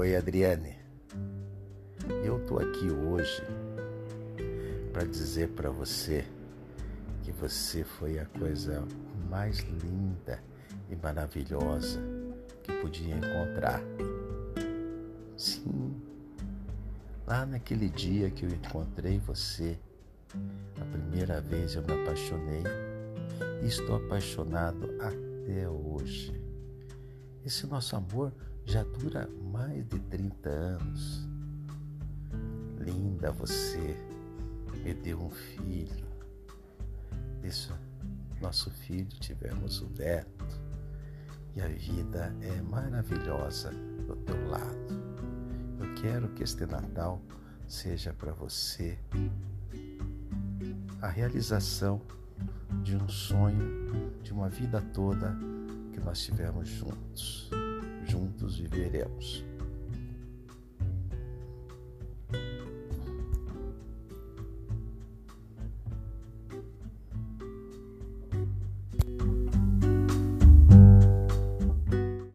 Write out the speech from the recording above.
Adriane. Eu tô aqui hoje para dizer para você que você foi a coisa mais linda e maravilhosa que podia encontrar. Sim, lá naquele dia que eu encontrei você, a primeira vez eu me apaixonei e estou apaixonado até hoje. Esse nosso amor já dura mais de 30 anos. Linda você, me deu um filho. Isso, nosso filho tivemos o Beto e a vida é maravilhosa do teu lado. Eu quero que este Natal seja para você a realização de um sonho de uma vida toda que nós tivemos juntos viveremos.